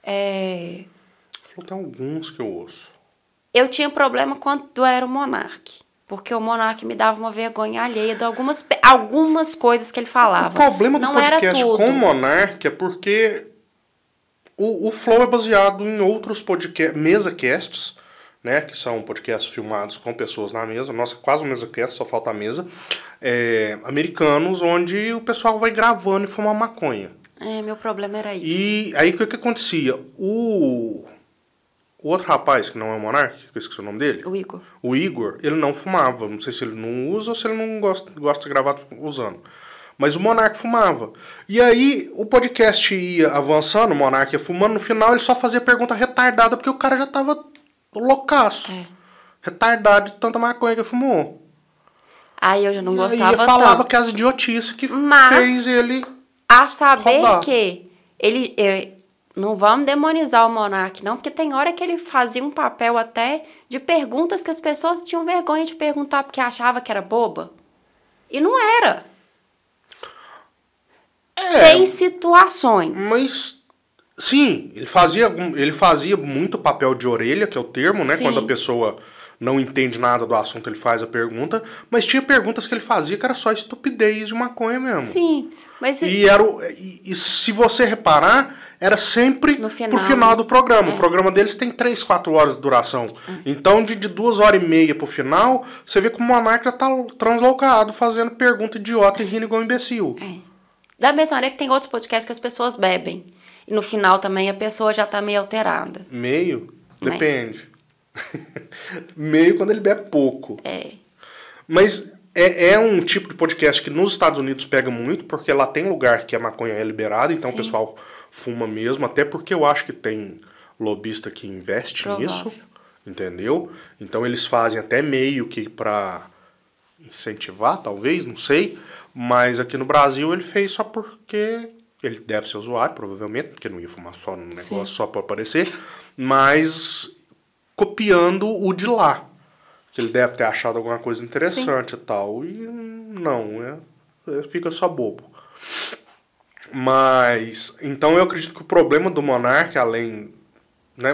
É, Falou, tem alguns que eu ouço. eu tinha problema quando era o Monark. Porque o Monark me dava uma vergonha alheia de algumas, algumas coisas que ele falava. O problema do Não podcast com o Monark é porque o, o Flow é baseado em outros podcast, mesa casts, né? Que são podcasts filmados com pessoas na mesa. Nossa, quase um mesa cast, só falta a mesa. É, americanos, onde o pessoal vai gravando e fumar maconha. É, meu problema era isso. E aí o que, que acontecia? O, o outro rapaz, que não é o Monark, que eu esqueci o nome dele, O Igor. o Igor, ele não fumava. Não sei se ele não usa ou se ele não gosta, gosta de gravar usando. Mas o Monark fumava. E aí o podcast ia avançando, o Monark ia fumando, no final ele só fazia pergunta retardada porque o cara já tava loucaço. É. Retardado de tanta maconha que fumou. Aí eu já não e gostava aí falava tanto. que as idiotices que Mas- fez ele. A saber Roubar. que ele. eh, não vamos demonizar o Monark, não, porque tem hora que ele fazia um papel até de perguntas que as pessoas tinham vergonha de perguntar porque achava que era boba. E não era. É, Tem situações. Mas sim, ele fazia, ele fazia muito papel de orelha, que é o termo, né? Sim. Quando a pessoa não entende nada do assunto, ele faz a pergunta. Mas tinha perguntas que ele fazia que era só estupidez de maconha mesmo. Sim, mas E, era o- e, e se você reparar, era sempre No final. pro final do programa. É. O programa deles tem 3, 4 horas de duração. Então, de, de duas horas e meia pro final, você vê que o Monark já tá translocado, fazendo pergunta idiota e rindo igual um imbecil. É. Da mesma maneira que tem outros podcasts que as pessoas bebem. E no final também a pessoa já tá meio alterada. Meio? Né? Meio quando ele bebe pouco. É. Mas é, é um tipo de podcast que nos Estados Unidos pega muito, porque lá tem lugar que a maconha é liberada, então Sim. o pessoal fuma mesmo, até porque eu acho que tem lobista que investe Provável. nisso, entendeu? Então eles fazem até meio que pra incentivar, talvez, não sei. Mas aqui no Brasil ele fez só porque ele deve ser usuário, provavelmente, porque não ia fumar só no Sim. negócio só para aparecer, mas copiando o de lá. Que ele deve ter achado alguma coisa interessante e tal. E não, é, é- fica só bobo. Mas, então eu acredito que o problema do Monark, além. Né,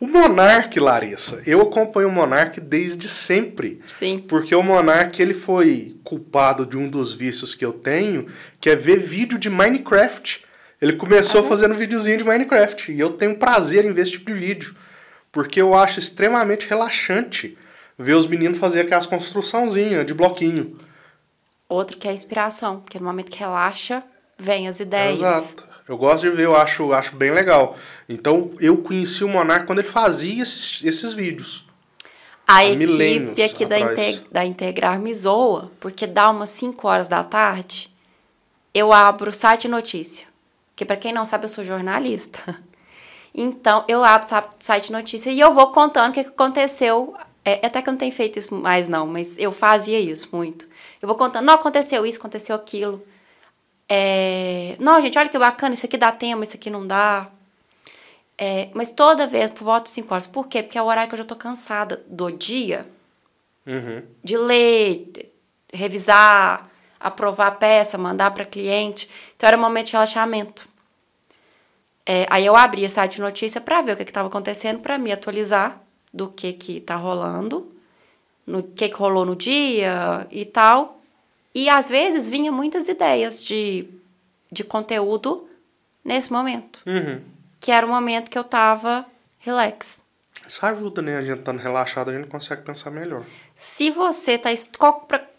o Monark, Larissa, eu acompanho o Monark desde sempre. Sim. Porque o Monark ele foi culpado de um dos vícios que eu tenho, que é ver vídeo de Minecraft. Ele começou fazendo videozinho de Minecraft. E eu tenho prazer em ver esse tipo de vídeo. Porque eu acho extremamente relaxante ver os meninos fazer aquelas construçãozinhas de bloquinho. Outro que é a inspiração, porque no momento que relaxa, vem as ideias. Exato. Eu gosto de ver, eu acho, acho bem legal. Então eu conheci o Monark quando ele fazia esses, esses vídeos. A equipe aqui da, atrás. Inte- da Integrar me zoa, porque dá umas 5 horas da tarde, eu abro o site de notícia. Que pra quem não sabe, eu sou jornalista. Então, eu abro o site de notícia e eu vou contando o que que aconteceu. É, até que eu não tenho feito isso mais, não, mas eu fazia isso muito. Eu vou contando, não, aconteceu isso, aconteceu aquilo. É, não, gente, olha que bacana, isso aqui dá tema, isso aqui não dá. É, mas toda vez, por volta de 5 horas. Por quê? Porque é o horário que eu já tô cansada do dia Uhum. de ler, de- revisar, aprovar a peça, mandar para cliente. Então era um momento de relaxamento. É, aí eu abria o site de notícia para ver o que estava acontecendo, para me atualizar do que que tá rolando, no que que rolou no dia e tal. E às vezes vinha muitas ideias de, de conteúdo nesse momento, Uhum. que era o momento que eu tava relax. Isso ajuda, né? A gente estando relaxado, a gente consegue pensar melhor. Se você está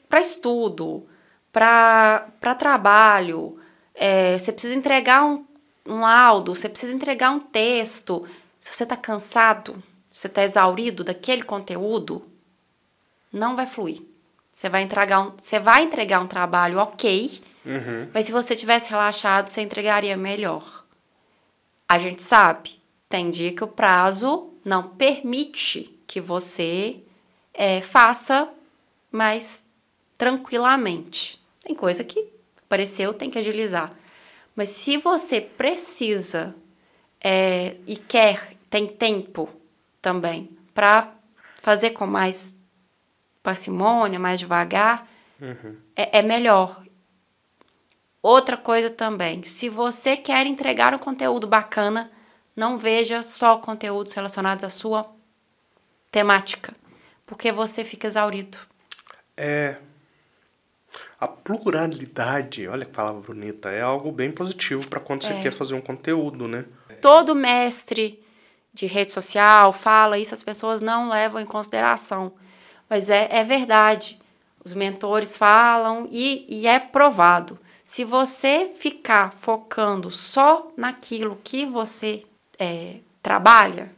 para estudo, para trabalho, é, você precisa entregar um, um laudo, você precisa entregar um texto, se você está cansado, você está exaurido daquele conteúdo, não vai fluir. Você vai entregar um, você vai entregar um trabalho ok, Uhum. mas se você tivesse relaxado, você entregaria melhor. A gente sabe, tem dia que o prazo não permite que você é, faça mais tranquilamente. Tem coisa que apareceu, tem que agilizar. Mas se você precisa é, e quer, tem tempo também para fazer com mais parcimônia, mais devagar, é, é melhor. Outra coisa também, se você quer entregar um conteúdo bacana, não veja só conteúdos relacionados à sua temática, porque você fica exaurido. É. A pluralidade, olha que palavra bonita, é algo bem positivo para quando você É. quer fazer um conteúdo, né? Todo mestre de rede social fala isso, as pessoas não levam em consideração. Mas é, é verdade. Os mentores falam e, e é provado. Se você ficar focando só naquilo que você é, trabalha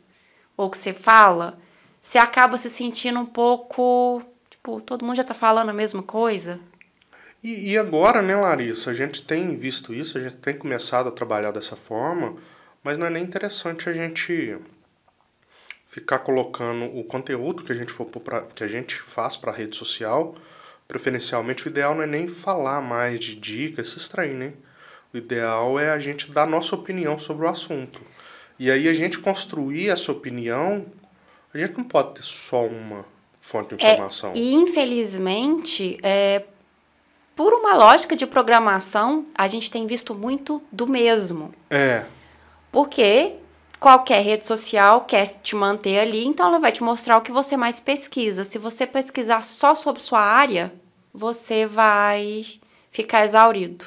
ou que você fala, você acaba se sentindo um pouco. Tipo, todo mundo já tá falando a mesma coisa. E, e agora, né, Larissa? A gente tem visto isso, a gente tem começado a trabalhar dessa forma, mas não é nem interessante a gente ficar colocando o conteúdo que a gente for pra, que a gente faz para rede social, preferencialmente o ideal não é nem falar mais de dicas, esses trem, né? O ideal é a gente dar nossa opinião sobre o assunto. E aí a gente construir essa opinião, a gente não pode ter só uma fonte de informação. É, e infelizmente, é, por uma lógica de programação, a gente tem visto muito do mesmo. É. Porque qualquer rede social quer te manter ali, então ela vai te mostrar o que você mais pesquisa. Se você pesquisar só sobre sua área, você vai ficar exaurido.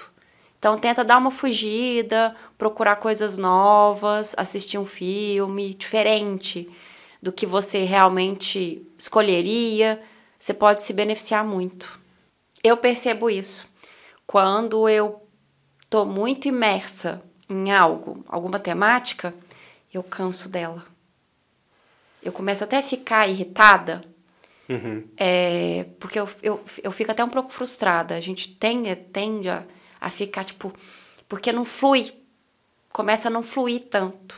Então tenta dar uma fugida, procurar coisas novas, assistir um filme diferente do que você realmente escolheria. Você pode se beneficiar muito. Eu percebo isso. Quando eu tô muito imersa em algo, alguma temática, eu canso dela. Eu começo até a ficar irritada, Uhum. é, porque eu, eu, eu fico até um pouco frustrada. A gente tende, tende a, a ficar, tipo, porque não flui, começa a não fluir tanto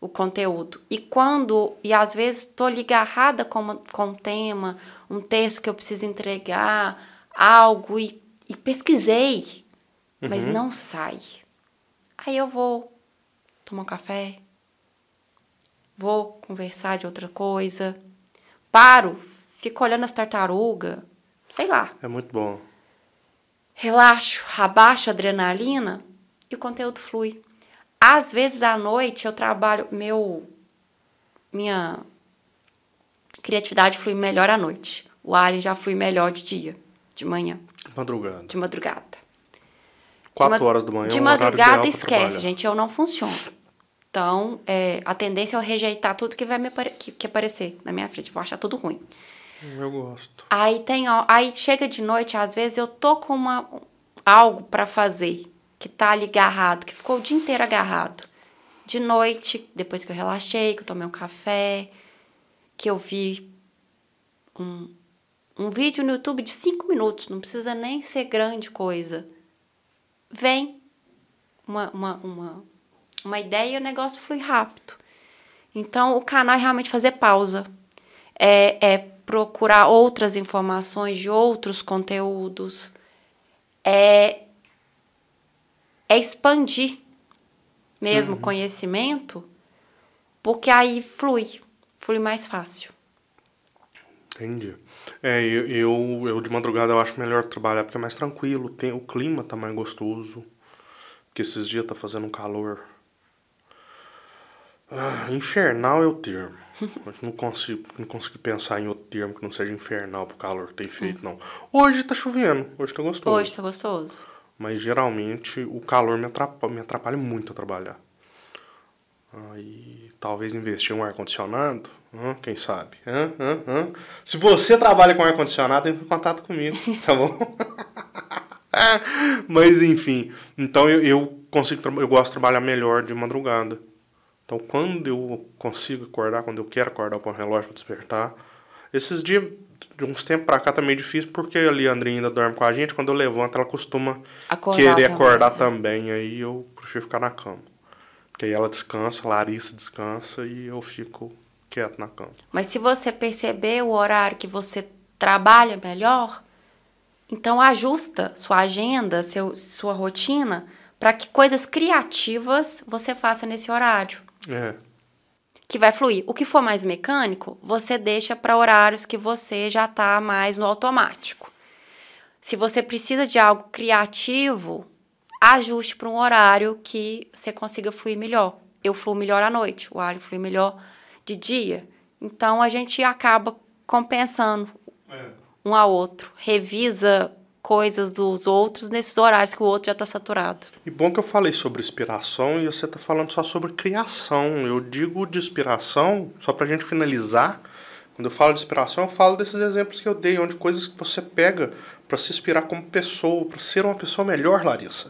o conteúdo. E quando, e às vezes estou ligarrada com, com um tema, um texto que eu preciso entregar, algo, e, e pesquisei, mas não sai. Aí eu vou tomar um café, vou conversar de outra coisa, paro, fico olhando as tartarugas, sei lá, É muito bom. relaxo, abaixo a adrenalina e o conteúdo flui. Às vezes à noite eu trabalho, meu minha criatividade flui melhor à noite. O alien já flui melhor de dia, de manhã, Madrugada. de madrugada. Quatro de ma- horas da manhã. De é horário madrugada esquece, gente, eu não funciono. Então, é, a tendência é eu rejeitar tudo que vai me que, que aparecer na minha frente. Vou achar tudo ruim. Eu gosto. Aí tem, ó, aí chega de noite, às vezes eu tô com uma, algo pra fazer que tá ali agarrado, que ficou o dia inteiro agarrado. De noite, depois que eu relaxei, que eu tomei um café, que eu vi um, um vídeo no YouTube de cinco minutos, não precisa nem ser grande coisa. Vem uma, uma, uma, uma ideia e o negócio flui rápido. Então, o canal é realmente fazer pausa. É, é procurar outras informações de outros conteúdos. É, é expandir mesmo o conhecimento, porque aí flui, flui mais fácil. Entendi. É, eu, eu, eu de madrugada eu acho melhor trabalhar porque é mais tranquilo, tem, o clima tá mais gostoso. Porque esses dias tá fazendo um calor. Ah, infernal é o termo. Mas não consigo, não consigo pensar em outro termo que não seja infernal pro calor que tem feito, não. Hoje tá chovendo, hoje tá gostoso. Hoje tá gostoso. Mas geralmente o calor me atrapalha, me atrapalha muito a trabalhar. Aí talvez investir em um ar-condicionado, hã? quem sabe? Hã? Hã? Hã? Se você trabalha com ar-condicionado, entre em contato comigo, tá bom? Mas enfim, então eu, eu consigo, eu gosto de trabalhar melhor de madrugada. Então quando eu consigo acordar, quando eu quero acordar para o relógio para despertar, esses dias, de uns tempos pra cá tá meio difícil porque a Leandrinha ainda dorme com a gente, quando eu levanto ela costuma Acordar querer acordar também, aí eu prefiro ficar na cama. Porque aí ela descansa, Larissa descansa e eu fico quieto na cama. Mas se você perceber o horário que você trabalha melhor, então ajusta sua agenda, seu, sua rotina, para que coisas criativas você faça nesse horário, É, que vai fluir. O que for mais mecânico, você deixa para horários que você já tá mais no automático. Se você precisa de algo criativo, ajuste para um horário que você consiga fluir melhor. Eu fluo melhor à noite, o alho flui melhor de dia. Então a gente acaba compensando um ao outro, revisa coisas dos outros nesses horários que o outro já está saturado. E bom que eu falei sobre inspiração e você está falando só sobre criação. Eu digo de inspiração, só para a gente finalizar. Quando eu falo de inspiração, eu falo desses exemplos que eu dei, onde coisas que você pega para se inspirar como pessoa, para ser uma pessoa melhor, Larissa.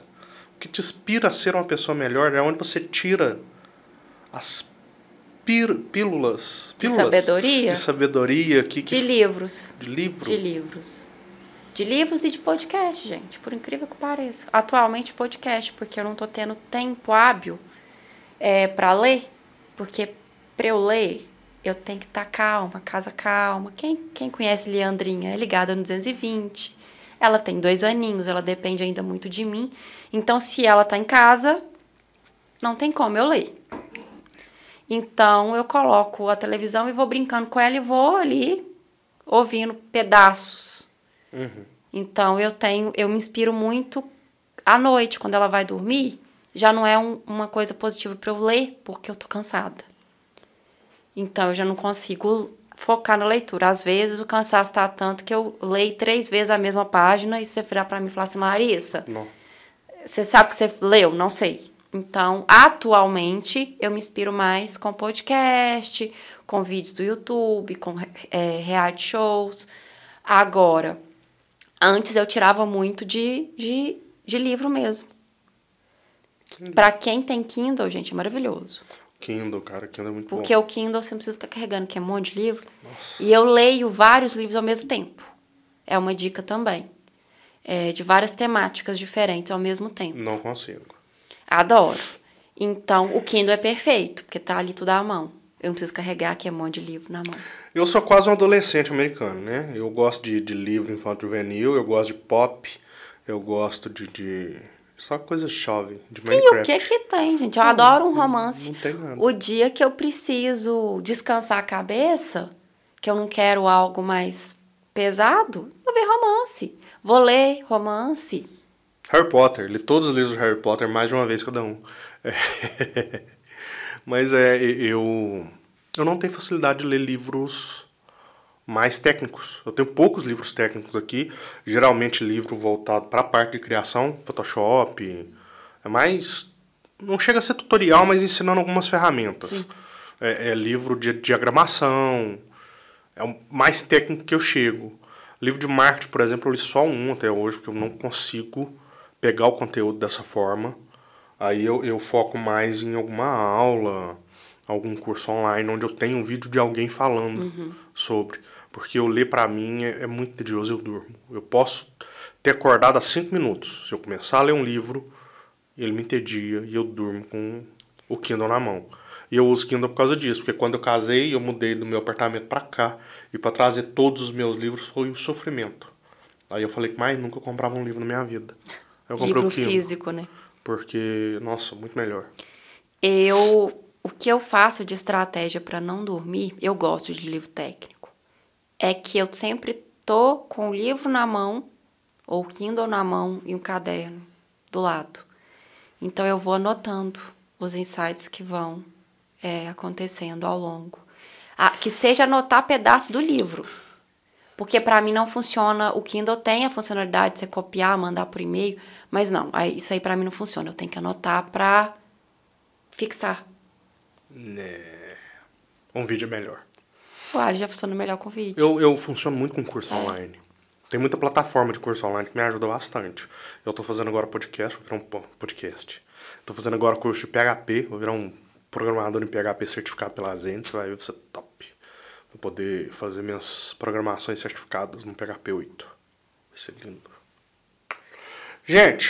O que te inspira a ser uma pessoa melhor é onde você tira as pílulas, de sabedoria, de sabedoria que, que, de livros, de livros, de livros, de livros e de podcast, gente. Por incrível que pareça, atualmente podcast, porque eu não tô tendo tempo hábil é, para ler, porque para eu ler eu tenho que estar tá calma, casa calma. Quem, quem conhece Leandrinha é ligada no 220. Ela tem dois aninhos, ela depende ainda muito de mim. Então, se ela tá em casa, não tem como eu ler. Então, eu coloco a televisão e vou brincando com ela e vou ali ouvindo pedaços. Uhum. Então, eu tenho, eu me inspiro muito à noite, quando ela vai dormir. Já não é um, uma coisa positiva para eu ler, porque eu tô cansada. Então eu já não consigo focar na leitura. Às vezes o cansaço está tanto que eu leio três vezes a mesma página e você virar para mim e falar assim, Larissa, não. você sabe que você leu? Não sei. Então, atualmente, eu me inspiro mais com podcast, com vídeos do YouTube, com é, reality shows. Agora, antes eu tirava muito de, de, de livro mesmo. Para quem tem Kindle, gente, é maravilhoso. Kindle, cara, Kindle é muito Porque bom. o Kindle você não precisa ficar carregando, que é um monte de livro. Nossa. E eu leio vários livros ao mesmo tempo. É uma dica também. É, de várias temáticas diferentes ao mesmo tempo. Não consigo. Adoro. Então, o Kindle é perfeito, porque tá ali tudo à mão. Eu não preciso carregar, que é um monte de livro na mão. Eu sou quase um adolescente americano, né? Eu gosto de, de livro infantil juvenil, eu gosto de pop, eu gosto de, de só coisa chove, de Minecraft. E o que que tem, gente? Eu não, adoro um romance. Não tem nada. O dia que eu preciso descansar a cabeça, que eu não quero algo mais pesado, vou ver romance. Vou ler romance. Harry Potter. Li todos os livros de Harry Potter mais de uma vez cada um. É. Mas é, eu... Eu não tenho facilidade de ler livros mais técnicos. Eu tenho poucos livros técnicos aqui, geralmente livro voltado para a parte de criação, Photoshop. É mais. Não chega a ser tutorial, mas ensinando algumas ferramentas. É, é, livro de diagramação. É o mais técnico que eu chego. Livro de marketing, por exemplo, eu li só um até hoje, porque eu não consigo pegar o conteúdo dessa forma. Aí eu, eu foco mais em alguma aula, algum curso online, onde eu tenho um vídeo de alguém falando uhum. sobre. Porque eu ler para mim é, é, muito tedioso, eu durmo. Eu posso ter acordado há cinco minutos. Se eu começar a ler um livro, ele me entedia e eu durmo com o Kindle na mão. E eu uso Kindle por causa disso, porque quando eu casei, eu mudei do meu apartamento para cá e para trazer todos os meus livros foi um sofrimento. Aí eu falei que mais nunca comprava um livro na minha vida. Eu comprei livro o Kindle, físico, né? Porque, nossa, muito melhor. Eu, o que eu faço de estratégia para não dormir, eu gosto de livro técnico é que eu sempre tô com o livro na mão, ou Kindle na mão e um caderno do lado. Então eu vou anotando os insights que vão é, acontecendo ao longo. Ah, que seja anotar pedaço do livro. Porque para mim não funciona. O Kindle tem a funcionalidade de você copiar, mandar por e-mail, mas não, isso aí para mim não funciona. Eu tenho que anotar para fixar. É. Um vídeo é melhor. O já funciona melhor com vídeo. Eu, eu funciono muito com curso é. online. Tem muita plataforma de curso online que me ajuda bastante. Eu estou fazendo agora podcast, vou virar um podcast. Estou fazendo agora curso de PHP, vou virar um programador em PHP certificado pela Zenit, vai ser top. Vou poder fazer minhas programações certificadas no PHP 8. Vai ser lindo. Gente,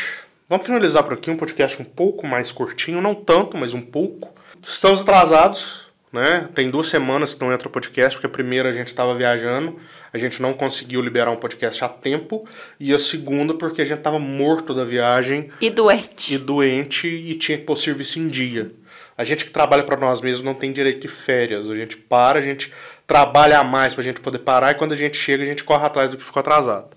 vamos finalizar por aqui um podcast um pouco mais curtinho, não tanto, mas um pouco. Estamos atrasados, né? Tem duas semanas que não entra podcast, porque a primeira a gente estava viajando, a gente não conseguiu liberar um podcast a tempo, e a segunda porque a gente estava morto da viagem. E doente. E doente e tinha que pôr serviço em dia. Sim. A gente que trabalha para nós mesmos não tem direito de férias. A gente para, a gente trabalha mais para a gente poder parar, e quando a gente chega, a gente corre atrás do que ficou atrasado.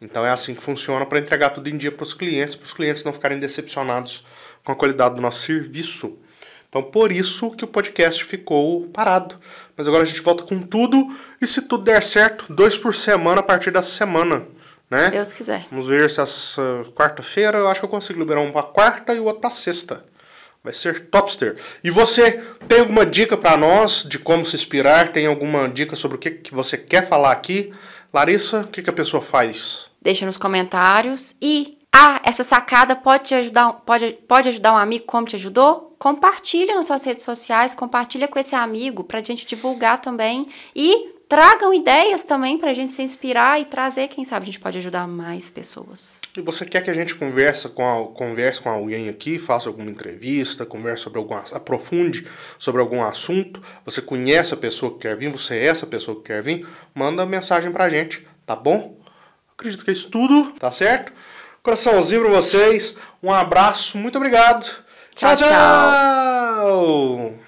Então é assim que funciona para entregar tudo em dia para os clientes, para os clientes não ficarem decepcionados com a qualidade do nosso serviço. Então, por isso que o podcast ficou parado. Mas agora a gente volta com tudo. E se tudo der certo, dois por semana a partir dessa semana. né? Se Deus quiser. Vamos ver se essa quarta-feira eu acho que eu consigo liberar um pra quarta e o outro pra sexta. Vai ser topster. E você tem alguma dica para nós de como se inspirar? Tem alguma dica sobre o que, que você quer falar aqui? Larissa, o que, que a pessoa faz? Deixa nos comentários. E, ah, essa sacada pode te ajudar, pode, pode ajudar um amigo como te ajudou? Compartilha nas suas redes sociais, compartilha com esse amigo pra gente divulgar também. E tragam ideias também pra gente se inspirar e trazer, quem sabe a gente pode ajudar mais pessoas. E você quer que a gente converse com, a, converse com alguém aqui, faça alguma entrevista, converse sobre algum aprofunde sobre algum assunto, você conhece a pessoa que quer vir, você é essa pessoa que quer vir, manda mensagem pra gente, tá bom? Acredito que é isso tudo, tá certo? Coraçãozinho pra vocês, um abraço, muito obrigado. Tchau, tchau. tchau.